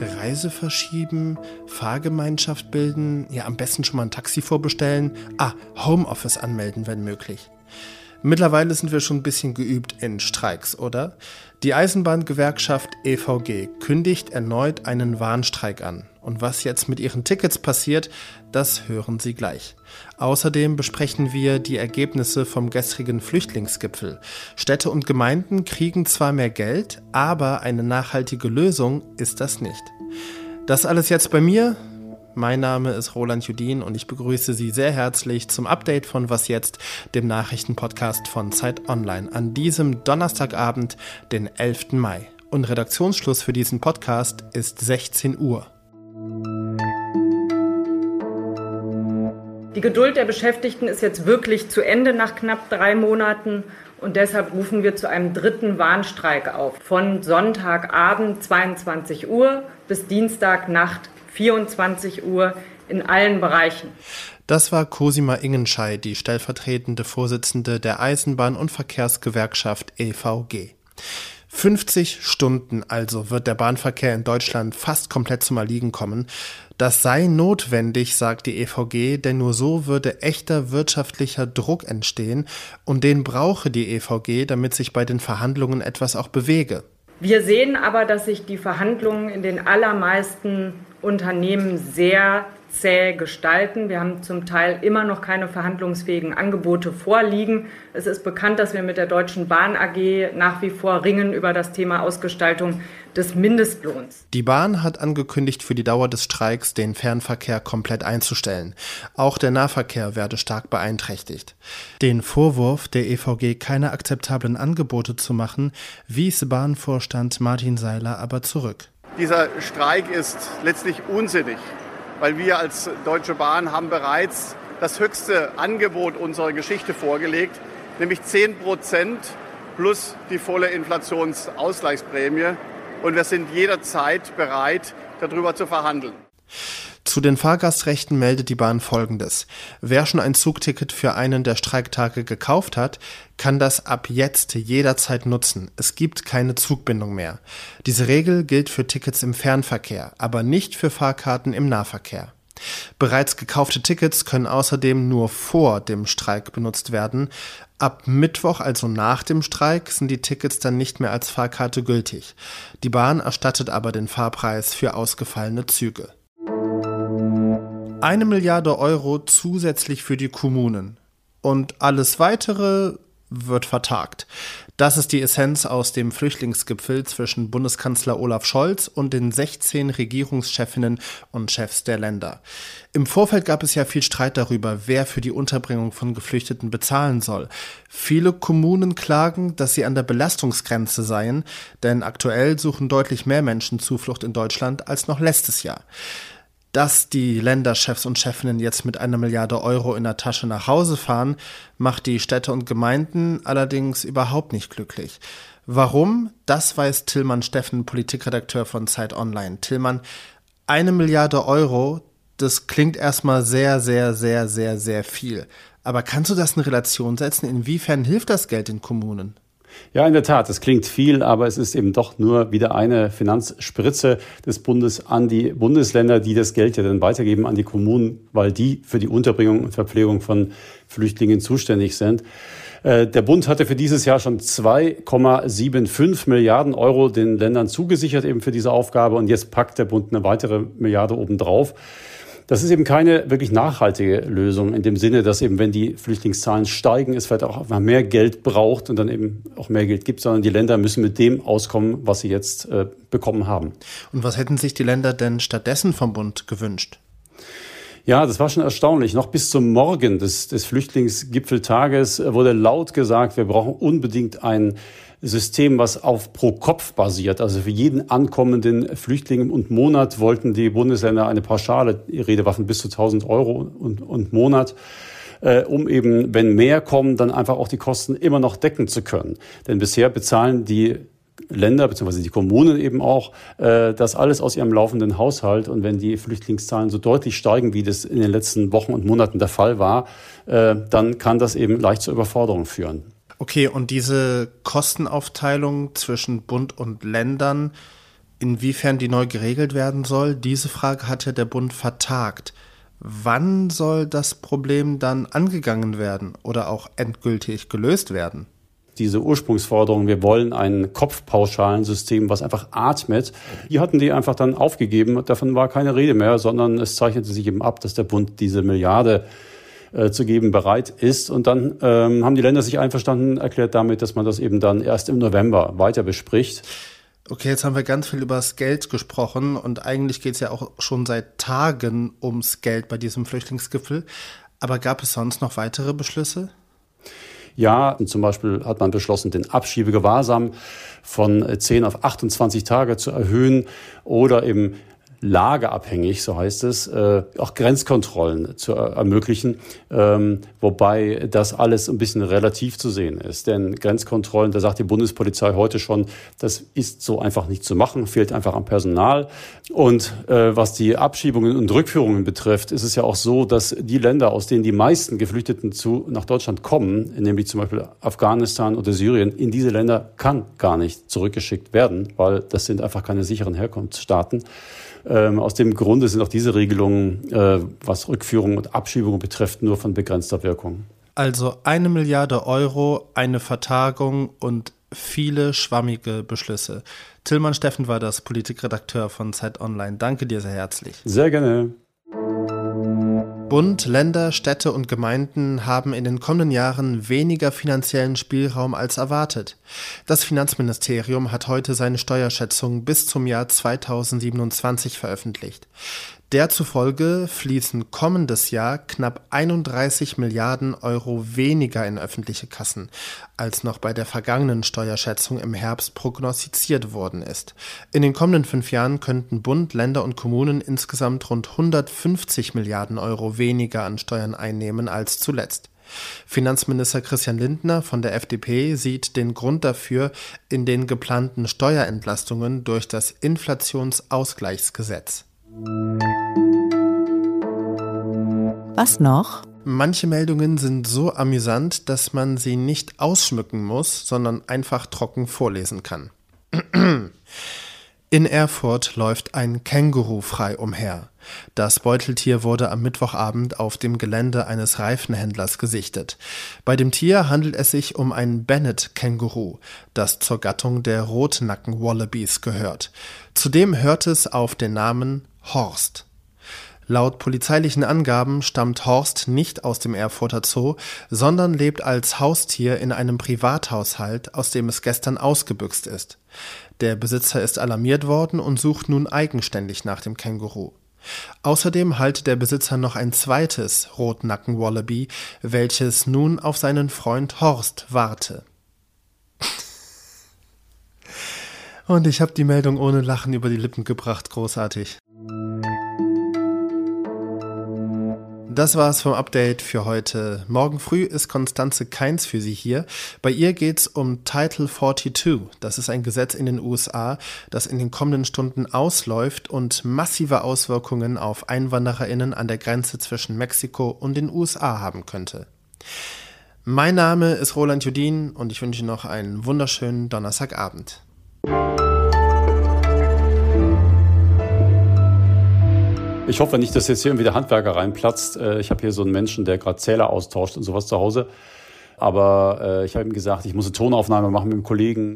Reise verschieben, Fahrgemeinschaft bilden, ja am besten schon mal ein Taxi vorbestellen, ah, Homeoffice anmelden, wenn möglich. Mittlerweile sind wir schon ein bisschen geübt in Streiks, oder? Die Eisenbahngewerkschaft EVG kündigt erneut einen Warnstreik an. Und was jetzt mit ihren Tickets passiert, das hören Sie gleich. Außerdem besprechen wir die Ergebnisse vom gestrigen Flüchtlingsgipfel. Städte und Gemeinden kriegen zwar mehr Geld, aber eine nachhaltige Lösung ist das nicht. Das alles jetzt bei mir. Mein Name ist Roland Judin und ich begrüße Sie sehr herzlich zum Update von Was jetzt, dem Nachrichtenpodcast von Zeit Online an diesem Donnerstagabend, den 11. Mai. Und Redaktionsschluss für diesen Podcast ist 16 Uhr. Die Geduld der Beschäftigten ist jetzt wirklich zu Ende nach knapp drei Monaten. Und deshalb rufen wir zu einem dritten Warnstreik auf. Von Sonntagabend 22 Uhr bis Dienstagnacht 24 Uhr in allen Bereichen. Das war Cosima Ingenschei, die stellvertretende Vorsitzende der Eisenbahn- und Verkehrsgewerkschaft EVG. 50 Stunden also wird der Bahnverkehr in Deutschland fast komplett zum Erliegen kommen. Das sei notwendig, sagt die EVG, denn nur so würde echter wirtschaftlicher Druck entstehen und den brauche die EVG, damit sich bei den Verhandlungen etwas auch bewege. Wir sehen aber, dass sich die Verhandlungen in den allermeisten Unternehmen sehr zäh gestalten. Wir haben zum Teil immer noch keine verhandlungsfähigen Angebote vorliegen. Es ist bekannt, dass wir mit der Deutschen Bahn AG nach wie vor ringen über das Thema Ausgestaltung des Mindestlohns. Die Bahn hat angekündigt, für die Dauer des Streiks den Fernverkehr komplett einzustellen. Auch der Nahverkehr werde stark beeinträchtigt. Den Vorwurf, der EVG keine akzeptablen Angebote zu machen, wies Bahnvorstand Martin Seiler aber zurück. Dieser Streik ist letztlich unsinnig weil wir als Deutsche Bahn haben bereits das höchste Angebot unserer Geschichte vorgelegt, nämlich 10 Prozent plus die volle Inflationsausgleichsprämie. Und wir sind jederzeit bereit, darüber zu verhandeln. Zu den Fahrgastrechten meldet die Bahn Folgendes. Wer schon ein Zugticket für einen der Streiktage gekauft hat, kann das ab jetzt jederzeit nutzen. Es gibt keine Zugbindung mehr. Diese Regel gilt für Tickets im Fernverkehr, aber nicht für Fahrkarten im Nahverkehr. Bereits gekaufte Tickets können außerdem nur vor dem Streik benutzt werden. Ab Mittwoch, also nach dem Streik, sind die Tickets dann nicht mehr als Fahrkarte gültig. Die Bahn erstattet aber den Fahrpreis für ausgefallene Züge. Eine Milliarde Euro zusätzlich für die Kommunen. Und alles weitere wird vertagt. Das ist die Essenz aus dem Flüchtlingsgipfel zwischen Bundeskanzler Olaf Scholz und den 16 Regierungschefinnen und Chefs der Länder. Im Vorfeld gab es ja viel Streit darüber, wer für die Unterbringung von Geflüchteten bezahlen soll. Viele Kommunen klagen, dass sie an der Belastungsgrenze seien, denn aktuell suchen deutlich mehr Menschen Zuflucht in Deutschland als noch letztes Jahr. Dass die Länderchefs und Chefinnen jetzt mit einer Milliarde Euro in der Tasche nach Hause fahren, macht die Städte und Gemeinden allerdings überhaupt nicht glücklich. Warum? Das weiß Tillmann Steffen, Politikredakteur von Zeit Online. Tillmann, eine Milliarde Euro, das klingt erstmal sehr, sehr, sehr, sehr, sehr viel. Aber kannst du das in Relation setzen? Inwiefern hilft das Geld den Kommunen? Ja, in der Tat, es klingt viel, aber es ist eben doch nur wieder eine Finanzspritze des Bundes an die Bundesländer, die das Geld ja dann weitergeben an die Kommunen, weil die für die Unterbringung und Verpflegung von Flüchtlingen zuständig sind. Äh, der Bund hatte für dieses Jahr schon 2,75 Milliarden Euro den Ländern zugesichert eben für diese Aufgabe und jetzt packt der Bund eine weitere Milliarde obendrauf. Das ist eben keine wirklich nachhaltige Lösung in dem Sinne, dass eben, wenn die Flüchtlingszahlen steigen, es vielleicht auch einfach mehr Geld braucht und dann eben auch mehr Geld gibt, sondern die Länder müssen mit dem auskommen, was sie jetzt äh, bekommen haben. Und was hätten sich die Länder denn stattdessen vom Bund gewünscht? Ja, das war schon erstaunlich. Noch bis zum Morgen des, des Flüchtlingsgipfeltages wurde laut gesagt, wir brauchen unbedingt ein System, was auf pro Kopf basiert. Also für jeden ankommenden Flüchtling und Monat wollten die Bundesländer eine pauschale Redewaffen bis zu 1000 Euro und, und Monat äh, um eben, wenn mehr kommen, dann einfach auch die Kosten immer noch decken zu können. Denn bisher bezahlen die Länder bzw. die Kommunen eben auch äh, das alles aus ihrem laufenden Haushalt. Und wenn die Flüchtlingszahlen so deutlich steigen, wie das in den letzten Wochen und Monaten der Fall war, äh, dann kann das eben leicht zur Überforderung führen. Okay, und diese Kostenaufteilung zwischen Bund und Ländern, inwiefern die neu geregelt werden soll, diese Frage hat ja der Bund vertagt. Wann soll das Problem dann angegangen werden oder auch endgültig gelöst werden? diese Ursprungsforderung, wir wollen ein Kopfpauschalensystem, was einfach atmet, die hatten die einfach dann aufgegeben. Davon war keine Rede mehr, sondern es zeichnete sich eben ab, dass der Bund diese Milliarde äh, zu geben bereit ist. Und dann ähm, haben die Länder sich einverstanden erklärt damit, dass man das eben dann erst im November weiter bespricht. Okay, jetzt haben wir ganz viel über das Geld gesprochen und eigentlich geht es ja auch schon seit Tagen ums Geld bei diesem Flüchtlingsgipfel. Aber gab es sonst noch weitere Beschlüsse? Ja, zum Beispiel hat man beschlossen, den Abschiebegewahrsam von 10 auf 28 Tage zu erhöhen oder eben lageabhängig, so heißt es, äh, auch Grenzkontrollen zu ermöglichen, ähm, wobei das alles ein bisschen relativ zu sehen ist. Denn Grenzkontrollen, da sagt die Bundespolizei heute schon, das ist so einfach nicht zu machen, fehlt einfach am Personal. Und äh, was die Abschiebungen und Rückführungen betrifft, ist es ja auch so, dass die Länder, aus denen die meisten Geflüchteten zu, nach Deutschland kommen, nämlich zum Beispiel Afghanistan oder Syrien, in diese Länder kann gar nicht zurückgeschickt werden, weil das sind einfach keine sicheren Herkunftsstaaten. Ähm, aus dem Grunde sind auch diese Regelungen, äh, was Rückführung und Abschiebung betrifft, nur von begrenzter Wirkung. Also eine Milliarde Euro, eine Vertagung und viele schwammige Beschlüsse. Tillmann Steffen war das Politikredakteur von Zeit Online. Danke dir sehr herzlich. Sehr gerne. Bund, Länder, Städte und Gemeinden haben in den kommenden Jahren weniger finanziellen Spielraum als erwartet. Das Finanzministerium hat heute seine Steuerschätzung bis zum Jahr 2027 veröffentlicht. Der zufolge fließen kommendes Jahr knapp 31 Milliarden Euro weniger in öffentliche Kassen, als noch bei der vergangenen Steuerschätzung im Herbst prognostiziert worden ist. In den kommenden fünf Jahren könnten Bund, Länder und Kommunen insgesamt rund 150 Milliarden Euro weniger an Steuern einnehmen als zuletzt. Finanzminister Christian Lindner von der FDP sieht den Grund dafür in den geplanten Steuerentlastungen durch das Inflationsausgleichsgesetz. Was noch? Manche Meldungen sind so amüsant, dass man sie nicht ausschmücken muss, sondern einfach trocken vorlesen kann. In Erfurt läuft ein Känguru frei umher. Das Beuteltier wurde am Mittwochabend auf dem Gelände eines Reifenhändlers gesichtet. Bei dem Tier handelt es sich um ein Bennett-Känguru, das zur Gattung der Rotnacken-Wallabies gehört. Zudem hört es auf den Namen Horst. Laut polizeilichen Angaben stammt Horst nicht aus dem Erfurter Zoo, sondern lebt als Haustier in einem Privathaushalt, aus dem es gestern ausgebüxt ist. Der Besitzer ist alarmiert worden und sucht nun eigenständig nach dem Känguru. Außerdem haltet der Besitzer noch ein zweites Rotnacken-Wallaby, welches nun auf seinen Freund Horst warte. Und ich habe die Meldung ohne Lachen über die Lippen gebracht, großartig. Das war's vom Update für heute. Morgen früh ist Konstanze Keins für Sie hier. Bei ihr geht's um Title 42. Das ist ein Gesetz in den USA, das in den kommenden Stunden ausläuft und massive Auswirkungen auf EinwandererInnen an der Grenze zwischen Mexiko und den USA haben könnte. Mein Name ist Roland Judin und ich wünsche noch einen wunderschönen Donnerstagabend. Ich hoffe nicht, dass jetzt hier irgendwie der Handwerker reinplatzt. Äh, ich habe hier so einen Menschen, der gerade Zähler austauscht und sowas zu Hause. Aber äh, ich habe ihm gesagt, ich muss eine Tonaufnahme machen mit dem Kollegen.